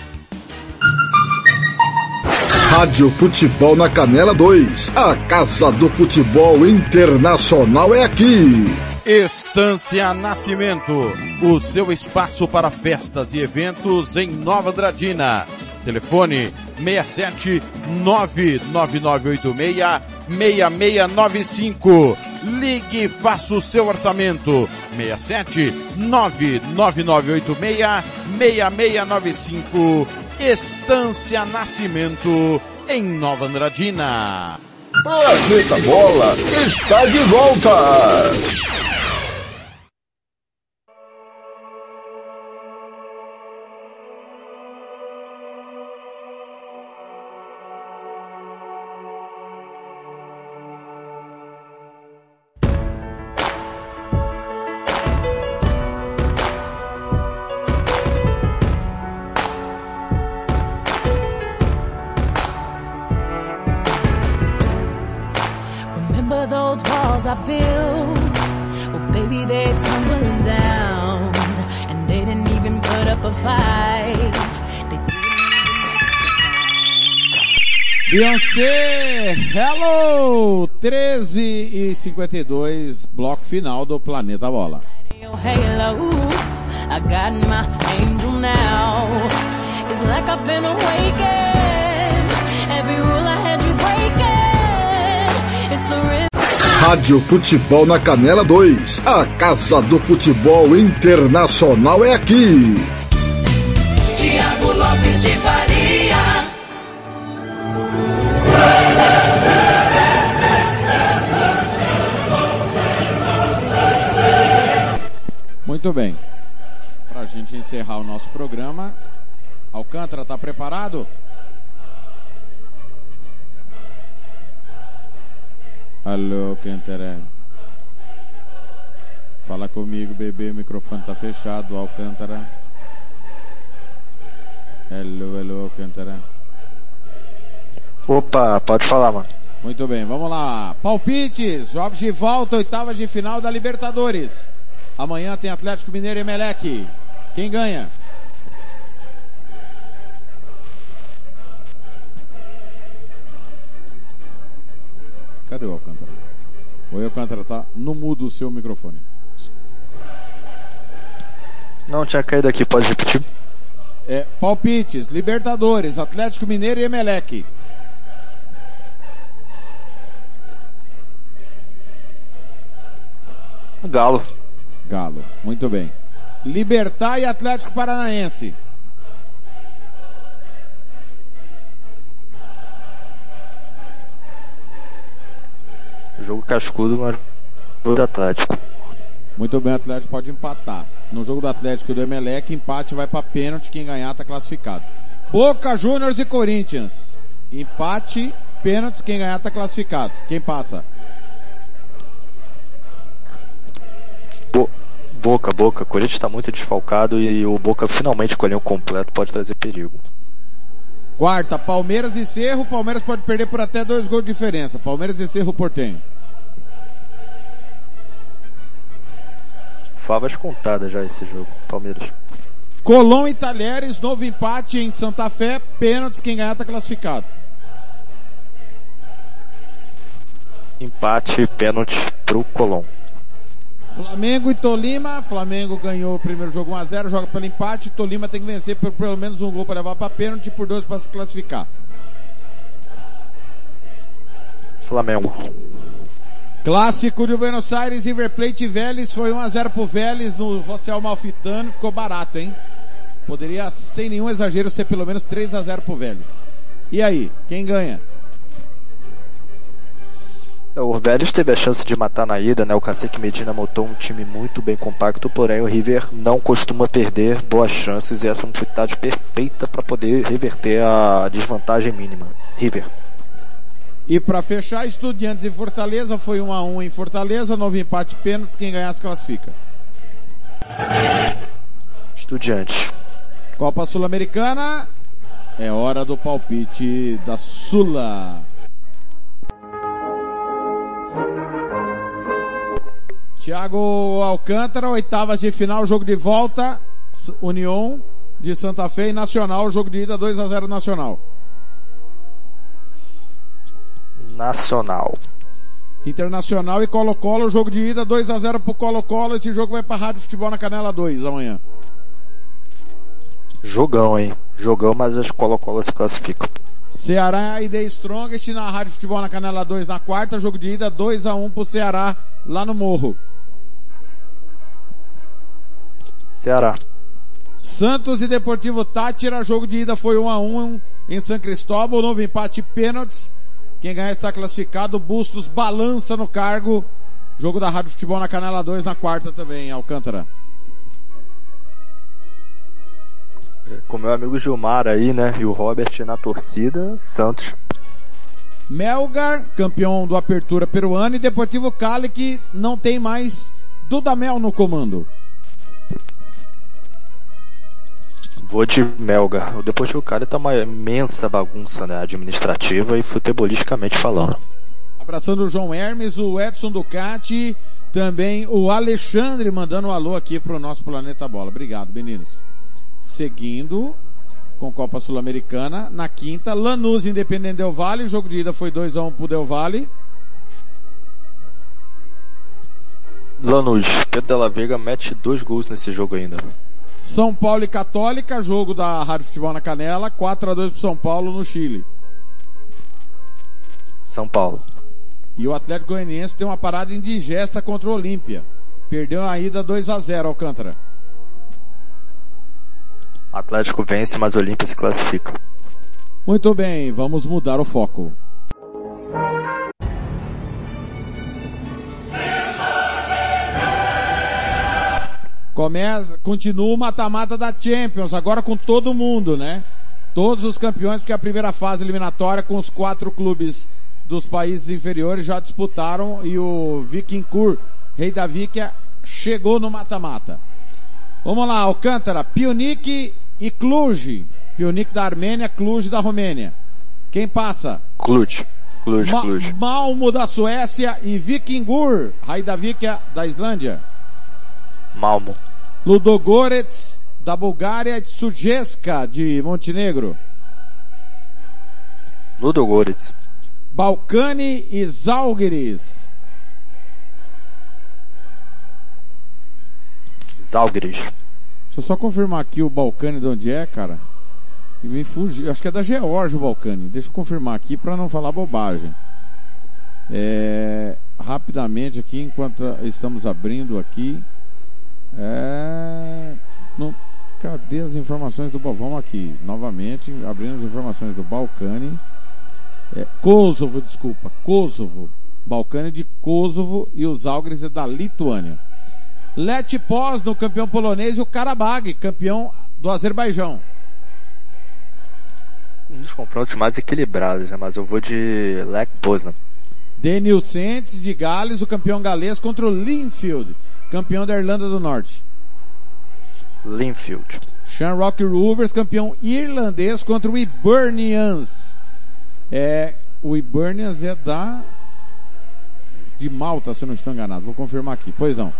Rádio Futebol na Canela 2. A Casa do Futebol Internacional é aqui. Estância Nascimento, o seu espaço para festas e eventos em Nova Andradina. Telefone 67 99986 6695. Ligue e faça o seu orçamento. 67 99986 6695. Estância Nascimento em Nova Andradina. Planeta Bola está de volta. Beyoncé, hello! 13 e 52, bloco final do Planeta Bola. Rádio Futebol na Canela 2. A Casa do Futebol Internacional é aqui. Tiago Lopes de Faria. Muito bem. Para a gente encerrar o nosso programa, Alcântara está preparado? Alô, Alcântara. Fala comigo, bebê. O microfone tá fechado, Alcântara. Alô, alô, Alcântara. Opa, pode falar, mano. Muito bem, vamos lá. Palpites, jogos de volta, oitavas de final da Libertadores. Amanhã tem Atlético Mineiro e Meleque. Quem ganha? Cadê o Alcântara? Oi, Alcântara, tá no mudo o seu microfone. Não, tinha caído aqui, pode repetir. É, palpites, Libertadores, Atlético Mineiro e Emelec. Galo. Galo, muito bem. Libertar e Atlético Paranaense. Jogo cascudo, mas jogo do Atlético. Muito bem, o Atlético pode empatar. No jogo do Atlético e do Emelec, empate vai para pênalti, quem ganhar tá classificado. Boca Juniors e Corinthians. Empate, pênaltis, quem ganhar tá classificado. Quem passa? Bo- Boca, Boca. Corinthians tá muito desfalcado e o Boca finalmente com o completo pode trazer perigo. Quarta, Palmeiras e Cerro. Palmeiras pode perder por até dois gols de diferença. Palmeiras e Cerro Portenho. Favas contadas já esse jogo, Palmeiras. Colom e Talheres, novo empate em Santa Fé. Pênaltis, quem ganhar tá classificado. Empate, pênalti pro Colom. Flamengo e Tolima. Flamengo ganhou o primeiro jogo 1x0, joga pelo empate. Tolima tem que vencer por pelo menos um gol para levar para pênalti e por dois para se classificar. Flamengo. Clássico de Buenos Aires, River Plate e Vélez. Foi 1x0 pro Vélez no Rossel Malfitano. Ficou barato, hein? Poderia, sem nenhum exagero, ser pelo menos 3x0 pro Vélez. E aí, quem ganha? O Vélez teve a chance de matar na ida, né? O Cacique Medina montou um time muito bem compacto, porém o River não costuma perder boas chances e essa é uma oportunidade perfeita para poder reverter a desvantagem mínima. River. E para fechar, Estudiantes e Fortaleza foi 1 a 1 em Fortaleza, novo empate pênaltis, quem ganhar se classifica. Estudiantes. Copa Sul-Americana, é hora do palpite da Sula. Thiago Alcântara, oitavas de final, jogo de volta, União de Santa Fé e Nacional, jogo de ida 2 a 0 Nacional. Nacional. Internacional e Colo-Colo, jogo de ida 2 a 0 pro Colo-Colo, esse jogo vai pra Rádio Futebol na Canela 2 amanhã. Jogão, hein? Jogão, mas as Colo-Colo se classificam. Ceará e The Strongest na Rádio Futebol na Canela 2 na quarta, jogo de ida 2 a 1 pro Ceará lá no Morro. Ceará. Santos e Deportivo Tátira, jogo de ida foi 1 a 1 em São Cristóbal, novo empate pênaltis. Quem ganhar está classificado, Bustos balança no cargo. Jogo da Rádio Futebol na Canela 2 na quarta também, Alcântara. Com meu amigo Gilmar aí, né? E o Robert na torcida, Santos. Melgar, campeão do Apertura peruano e Deportivo Cali que não tem mais Dudamel no comando. Vou de Melga. O Deportivo Cali tá uma imensa bagunça, né? Administrativa e futebolisticamente falando. Abraçando o João Hermes, o Edson Ducati, também o Alexandre mandando um alô aqui pro nosso Planeta Bola. Obrigado, meninos. Seguindo com Copa Sul-Americana, na quinta, Lanús Independente Del Vale, o jogo de ida foi 2 a 1 pro Del Valle. Lanús, Pedro Della Veiga mete dois gols nesse jogo ainda. São Paulo e Católica, jogo da Rádio Futebol na Canela, 4 a 2 pro São Paulo no Chile. São Paulo. E o Atlético Goianiense tem uma parada indigesta contra o Olímpia. Perdeu a ida 2 a 0 Alcântara. Atlético vence, mas Olímpia se classifica. Muito bem, vamos mudar o foco. Começa, continua o mata-mata da Champions, agora com todo mundo, né? Todos os campeões, porque a primeira fase eliminatória com os quatro clubes dos países inferiores já disputaram e o Vikingur, rei da Vikia, chegou no mata-mata. Vamos lá, Alcântara, Pionik e Cluj. Pionik da Armênia, Cluj da Romênia. Quem passa? Cluj. Cluj, Ma Cluj. Malmo da Suécia e Vikingur, rei da Vikia da Islândia. Malmo. Ludogorets da Bulgária e Sujeska de Montenegro. Ludogorets. Balcani e Zalgiris. Zalgiris. Deixa eu só confirmar aqui o Balcani de onde é, cara. E me fugiu. Acho que é da Geórgia o Balcani. Deixa eu confirmar aqui para não falar bobagem. É, rapidamente aqui, enquanto estamos abrindo aqui. É, No, cadê as informações do? Vamos aqui, novamente, abrindo as informações do Balcani. É, Kosovo, desculpa, Kosovo. Balcani de Kosovo e os Algres é da Lituânia. Let Poznan, campeão polonês, e o Karabag, campeão do Azerbaijão. Um dos confrontos mais equilibrados, né? Mas eu vou de Lech Poznan. Daniel Sentes de Gales, o campeão galês, contra o Linfield, campeão da Irlanda do Norte. Linfield. Shamrock Rovers, campeão irlandês, contra o Hibernians. É, o Hibernians é da de Malta, se eu não estou enganado. Vou confirmar aqui. Pois não.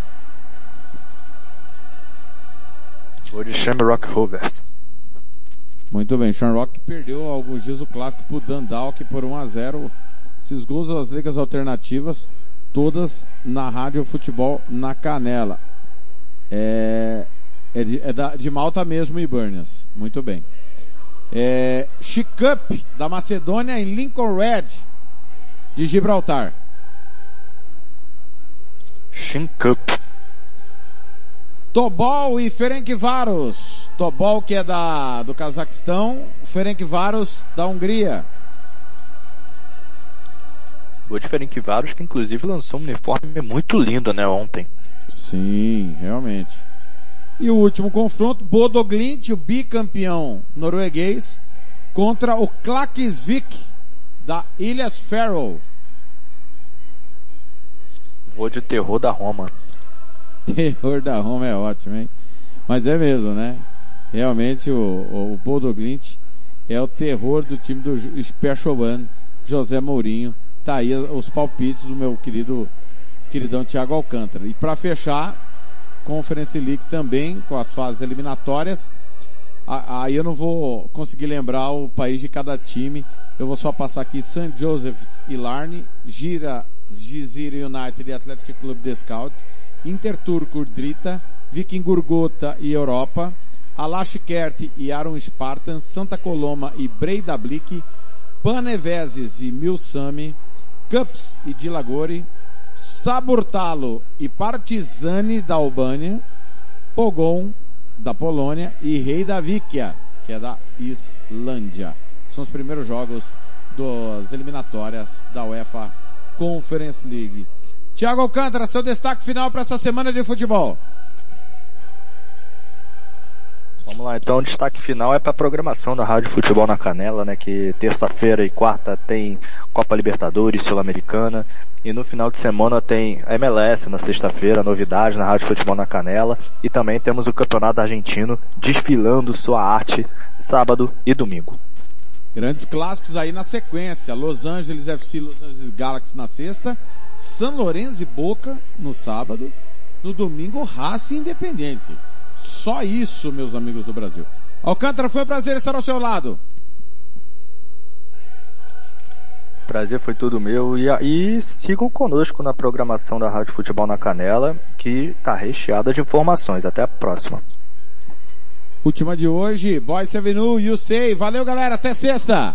Vou de Shamrock Rovers. Muito bem, Shamrock perdeu alguns dias o clássico pro Dundalk por 1 a 0 Esses gols das ligas alternativas, todas na Rádio Futebol na Canela. É, é, de, é da, de Malta mesmo, Hibernians. Muito bem. É, Chicup, da Macedônia, em Lincoln Red, de Gibraltar. Shinkup. Tobol e Ferencváros. Tobol que é da, do Cazaquistão, Ferencváros da Hungria. Vou de Ferencváros que inclusive lançou um uniforme muito lindo, né, ontem. Sim, realmente. E o último confronto, Bodoglint, o bicampeão norueguês, contra o Klaksvik da Ilhas Faroe. Vou de terror da Roma. Terror da Roma é ótimo, hein? Mas é mesmo, né? Realmente o, o, o Bodoglint é o terror do time do Spechoban, José Mourinho. Tá aí os palpites do meu querido, queridão Thiago Alcântara. E para fechar, Conference League também, com as fases eliminatórias. Aí eu não vou conseguir lembrar o país de cada time. Eu vou só passar aqui St. Joseph's e Larne, Gira, Gizir United e Athletic Club de Scouts, Interturco Drita, Viking Gurgota e Europa, Alashkert e Aron Spartan, Santa Coloma e Breidablik, Paneveses e Milsami, Cups e Dilagori, Saburtalo e Partizani da Albânia, Pogon da Polônia e Rei da Vikia, que é da Islândia. São os primeiros jogos das eliminatórias da UEFA Conference League. Tiago Alcântara, seu destaque final para essa semana de futebol. Vamos lá, então o destaque final é para a programação da Rádio Futebol na Canela, né? Que terça-feira e quarta tem Copa Libertadores, Sul-Americana. E no final de semana tem MLS na sexta-feira, novidade na Rádio Futebol na Canela. E também temos o Campeonato Argentino desfilando sua arte sábado e domingo. Grandes clássicos aí na sequência. Los Angeles FC, Los Angeles Galaxy na sexta. San Lorenzo e Boca no sábado. No domingo, Racing Independente. Só isso, meus amigos do Brasil. Alcântara, foi um prazer estar ao seu lado. Prazer foi todo meu. E, e sigam conosco na programação da Rádio Futebol na Canela, que está recheada de informações. Até a próxima. Última de hoje, Boys Avenue, You Say. Valeu, galera. Até sexta.